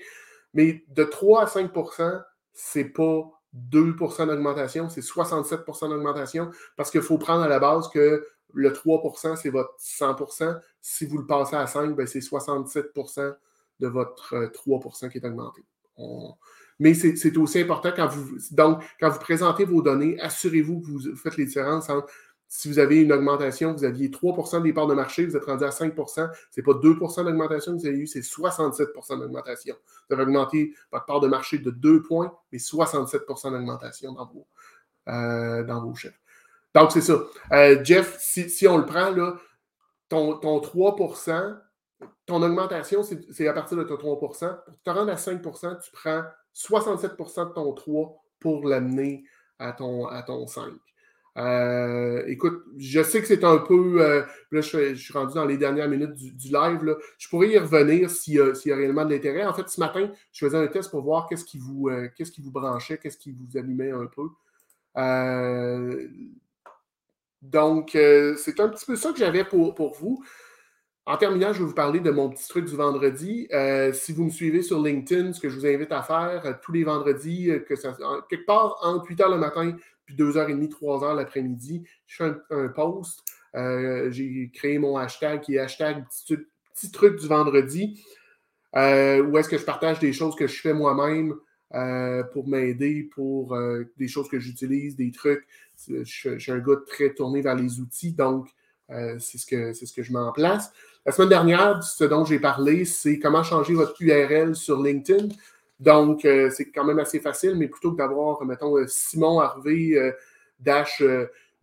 Mais de 3 à 5% c'est pas 2% d'augmentation, c'est 67% d'augmentation, parce qu'il faut prendre à la base que le 3% c'est votre 100% Si vous le passez à 5, ben, c'est 67% de votre 3% euh, qui est augmenté. Mais c'est aussi important quand vous, donc, quand vous présentez vos données, assurez-vous que vous faites les différences entre si vous avez une augmentation, vous aviez 3% des parts de marché, vous êtes rendu à 5% ce n'est pas 2% d'augmentation que vous avez eu, c'est 67% d'augmentation. Vous avez augmenté votre part de marché de 2 points, mais 67% d'augmentation dans vos, euh, dans vos chiffres. Donc, c'est ça. Euh, Jeff, si, on le prend, là, ton, ton 3 ton augmentation, c'est à partir de ton 3 Pour te rendre à 5% tu prends 67% de ton 3 pour l'amener à ton, à ton 5. Euh, écoute, je sais que c'est un peu. Euh, là, je, suis rendu dans les dernières minutes du, live. Je pourrais y revenir s'il y, a réellement de l'intérêt. En fait, ce matin, je faisais un test pour voir qu'est-ce qui vous, euh, qui vous branchait, qu'est-ce qui vous allumait un peu. donc, c'est un petit peu ça que j'avais pour, pour vous. En terminant, je vais vous parler de mon petit truc du vendredi. Euh, si vous me suivez sur LinkedIn, ce que je vous invite à faire euh, tous les vendredis, euh, que quelque part entre 8 h le matin puis 2h30, 3h l'après-midi, je fais un, post. J'ai créé mon hashtag qui est hashtag petit, truc du vendredi, où est-ce que je partage des choses que je fais moi-même pour m'aider, pour des choses que j'utilise, des trucs. Je, je, suis un gars très tourné vers les outils, donc c'est ce, que, ce que je mets en place. La semaine dernière, ce dont j'ai parlé, c'est comment changer votre URL sur LinkedIn. Donc, euh, c'est quand même assez facile, mais plutôt que d'avoir, mettons, euh, Simon Harvey euh, dash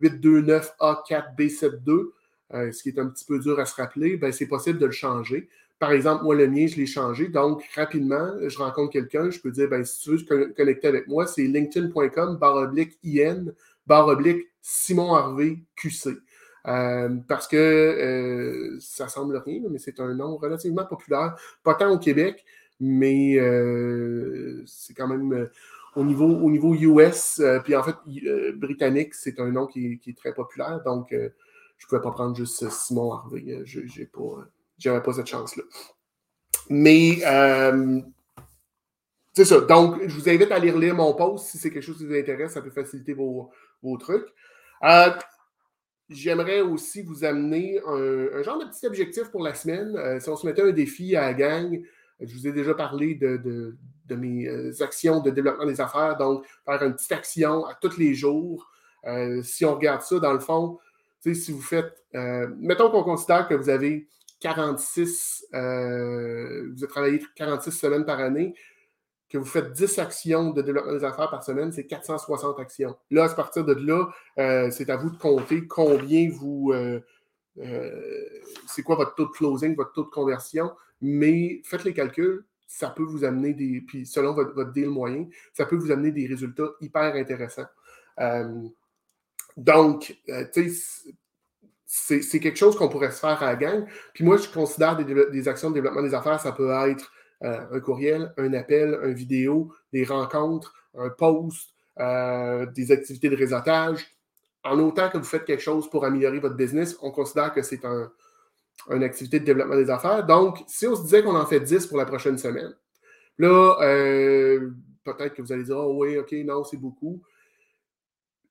829A4B72, ce qui est un petit peu dur à se rappeler, ben, c'est possible de le changer. Par exemple, moi, le mien, je l'ai changé. Donc, rapidement, je rencontre quelqu'un, je peux dire, ben, si tu veux te connecter avec moi, c'est linkedin.com, barre oblique IN, barre oblique Simon Harvey QC. Euh, parce que euh, ça semble rien, mais c'est un nom relativement populaire, pas tant au Québec, mais euh, c'est quand même au niveau, au niveau US, puis en fait, britannique, c'est un nom qui est, très populaire, donc je ne pouvais pas prendre juste Simon Harvey, je n'avais pas, cette chance-là. Mais c'est ça. Donc, je vous invite à lire, lire mon post si c'est quelque chose qui vous intéresse. Ça peut faciliter vos trucs. J'aimerais aussi vous amener un, genre de petit objectif pour la semaine. Euh, si on se mettait un défi à la gang, je vous ai déjà parlé de, mes euh, actions de développement des affaires, donc faire une petite action à tous les jours. Euh, si on regarde ça, dans le fond, si vous faites, mettons qu'on considère que vous avez 46, vous avez travaillé 46 semaines par année, que vous faites 10 actions de développement des affaires par semaine, c'est 460 actions. Là, à partir de là, euh, c'est à vous de compter combien vous. Euh, euh, c'est quoi votre taux de closing, votre taux de conversion, mais faites les calculs, ça peut vous amener des. Puis selon votre, deal moyen, ça peut vous amener des résultats hyper intéressants. donc, tu sais, c'est quelque chose qu'on pourrait se faire à la gang. Puis moi, je considère des, actions de développement des affaires, ça peut être un courriel, un appel, une vidéo, des rencontres, un post, euh, des activités de réseautage. En autant que vous faites quelque chose pour améliorer votre business, on considère que c'est une activité de développement des affaires. Donc, si on se disait qu'on en fait 10 pour la prochaine semaine, là, euh, peut-être que vous allez dire, oh oui, OK, non, c'est beaucoup.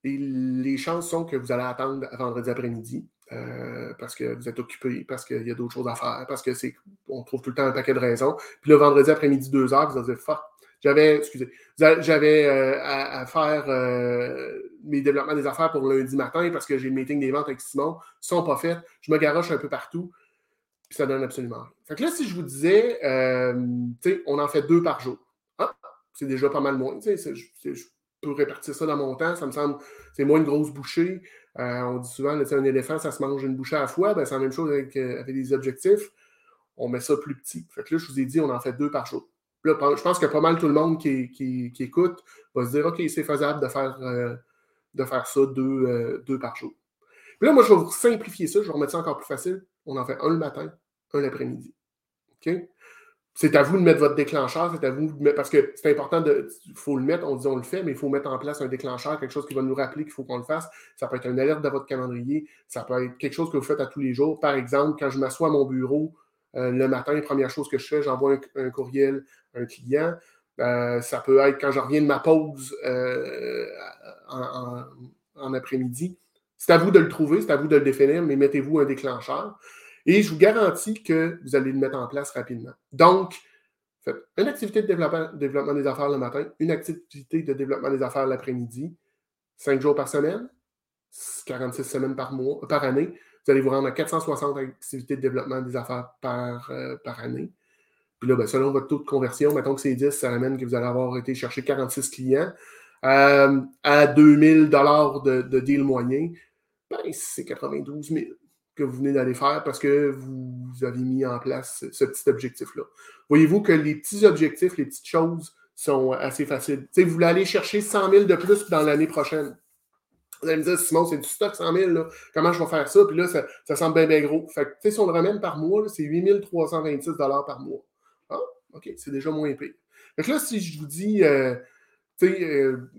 Les chances sont que vous allez attendre vendredi après-midi. Euh, parce que vous êtes occupé, parce qu'il y a d'autres choses à faire, parce que c'est on trouve tout le temps un paquet de raisons. Puis le vendredi après-midi, deux heures, vous allez dire fuck. J'avais, excusez, j'avais euh, à, faire euh, mes développements des affaires pour lundi matin parce que j'ai le meeting des ventes avec Simon. Ils sont pas faits. Je me garoche un peu partout. Puis ça donne absolument rien. Fait que là, si je vous disais, tu sais, on en fait deux par jour. Ah, c'est déjà pas mal moins. Je, je peux répartir ça dans mon temps. Ça me semble, c'est moins une grosse bouchée. Euh, on dit souvent, un éléphant, ça se mange une bouchée à la fois. Ben, c'est la même chose avec, euh, les objectifs. On met ça plus petit. Fait que là, je vous ai dit, on en fait deux par jour. Là, je pense que pas mal tout le monde qui, qui, écoute va se dire, OK, c'est faisable de faire, euh, ça deux, deux, par jour. Puis là, moi, je vais vous simplifier ça. Je vais remettre ça encore plus facile. On en fait un le matin, un l'après-midi. OK? C'est à vous de mettre votre déclencheur, c'est à vous de mettre, parce que c'est important de, il faut le mettre, on dit on le fait, mais il faut mettre en place un déclencheur, quelque chose qui va nous rappeler qu'il faut qu'on le fasse. Ça peut être une alerte dans votre calendrier, ça peut être quelque chose que vous faites à tous les jours. Par exemple, quand je m'assois à mon bureau euh, le matin, première chose que je fais, j'envoie un, courriel à un client. Euh, ça peut être quand je reviens de ma pause euh, en après-midi. C'est à vous de le trouver, c'est à vous de le définir, mais mettez-vous un déclencheur. Et je vous garantis que vous allez le mettre en place rapidement. Donc, faites une activité de développement, des affaires le matin, une activité de développement des affaires l'après-midi, cinq jours par semaine, 46 semaines par mois, par année. Vous allez vous rendre à 460 activités de développement des affaires par, euh, par année. Puis là, ben, selon votre taux de conversion, mettons que c'est 10, ça amène que vous allez avoir été chercher 46 clients euh, à 2000 de, de deal moyen. Ben, c'est 92 000 que vous venez d'aller faire parce que vous avez mis en place ce petit objectif-là. Voyez-vous que les petits objectifs, les petites choses sont assez faciles. vous voulez aller chercher 100 000 de plus dans l'année prochaine. Vous allez me dire, Simon, c'est du stock 100 000, là. comment je vais faire ça? Puis là, ça, semble bien, bien gros. Fait que, si on le ramène par mois, c'est 8 326 par mois. Ah, OK, c'est déjà moins pire. Fait que là, si je vous dis, euh, tu sais, euh,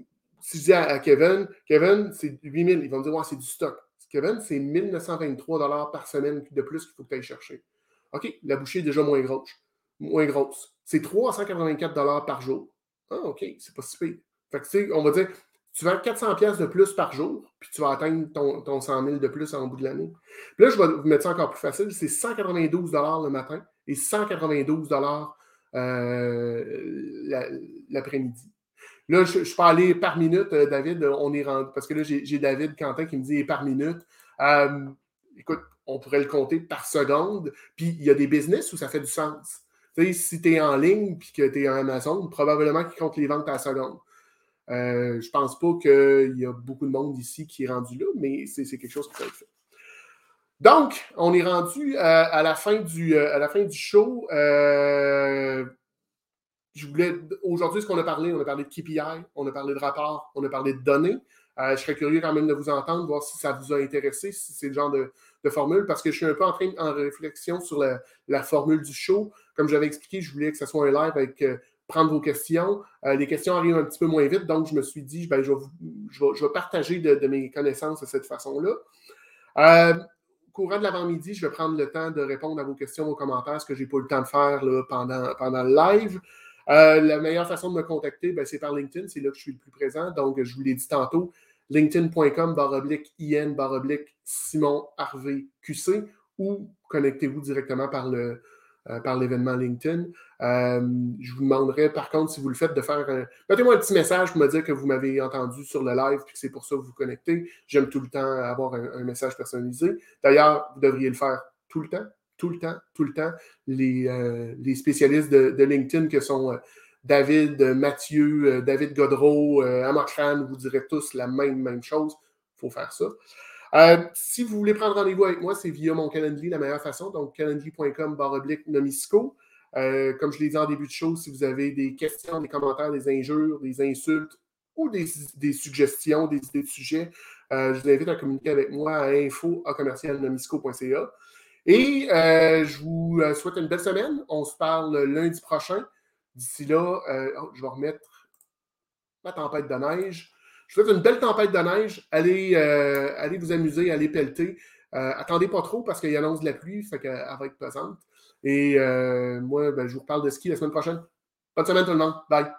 si je dis à, Kevin, Kevin, c'est 8 000, ils vont me dire, ouais, c'est du stock. Kevin, c'est 1923 par semaine de plus qu'il faut que tu ailles chercher. OK, la bouchée est déjà moins grosse. Moins grosse. C'est 384 par jour. Ah, OK, c'est pas si pire. Fait que, tu sais, on va dire, tu vends 400 pièces de plus par jour, puis tu vas atteindre ton, ton 100 000 de plus en bout de l'année. Puis là, je vais vous mettre ça encore plus facile. C'est 192 le matin et 192 euh, l'après-midi. Là, je, peux aller par minute, euh, David, euh, on est rendu. Parce que là, j'ai David Quentin qui me dit par minute. Euh, écoute, on pourrait le compter par seconde. Puis il y a des business où ça fait du sens. Si tu es en ligne et que tu es en Amazon, probablement qu'ils comptent les ventes à la seconde. Euh, je pense pas qu'il y a beaucoup de monde ici qui est rendu là, mais c'est quelque chose qui peut être fait. Donc, on est rendu à, la, fin du, à la fin du show. Je voulais. Aujourd'hui, ce qu'on a parlé, on a parlé de KPI, on a parlé de rapport, on a parlé de données. Euh, je serais curieux quand même de vous entendre, voir si ça vous a intéressé, si c'est le genre de, formule, parce que je suis un peu en train en réflexion sur la, formule du show. Comme j'avais expliqué, je voulais que ce soit un live avec euh, prendre vos questions. Euh, les questions arrivent un petit peu moins vite, donc je me suis dit, ben, je, vais, partager de, mes connaissances de cette façon-là. au courant de l'avant-midi, je vais prendre le temps de répondre à vos questions, vos commentaires, ce que je n'ai pas eu le temps de faire pendant, pendant le live. Euh, la meilleure façon de me contacter, ben, c'est par LinkedIn. C'est là que je suis le plus présent. Donc, je vous l'ai dit tantôt, linkedin.com baroblique IN baroblique Simon Harvey QC ou connectez-vous directement par le, euh, par l'événement LinkedIn. Euh, je vous demanderai, par contre, si vous le faites, de faire un. Mettez-moi un petit message pour me dire que vous m'avez entendu sur le live et que c'est pour ça que vous vous connectez. J'aime tout le temps avoir un message personnalisé. D'ailleurs, vous devriez le faire tout le temps tout le temps, tout le temps, les, euh, spécialistes de, LinkedIn que sont euh, David, Mathieu, euh, David Godreau, Amar Khan, vous direz tous la même, chose. Il faut faire ça. si vous voulez prendre rendez-vous avec moi, c'est via mon Calendly, la meilleure façon. Donc, calendly.com baroblique comme je l'ai dit en début de show, si vous avez des questions, des commentaires, des injures, des insultes ou des, suggestions, des idées de sujets, je vous invite à communiquer avec moi à info et euh, je vous euh, souhaite une belle semaine. On se parle lundi prochain. D'ici là, euh, oh, je vais remettre ma tempête de neige. Je vous souhaite une belle tempête de neige. Allez, allez vous amuser, allez pelleter. attendez pas trop parce qu'il annonce de la pluie, fait qu'elle va être pesante. Et moi, ben, je vous reparle de ski la semaine prochaine. Bonne semaine tout le monde. Bye.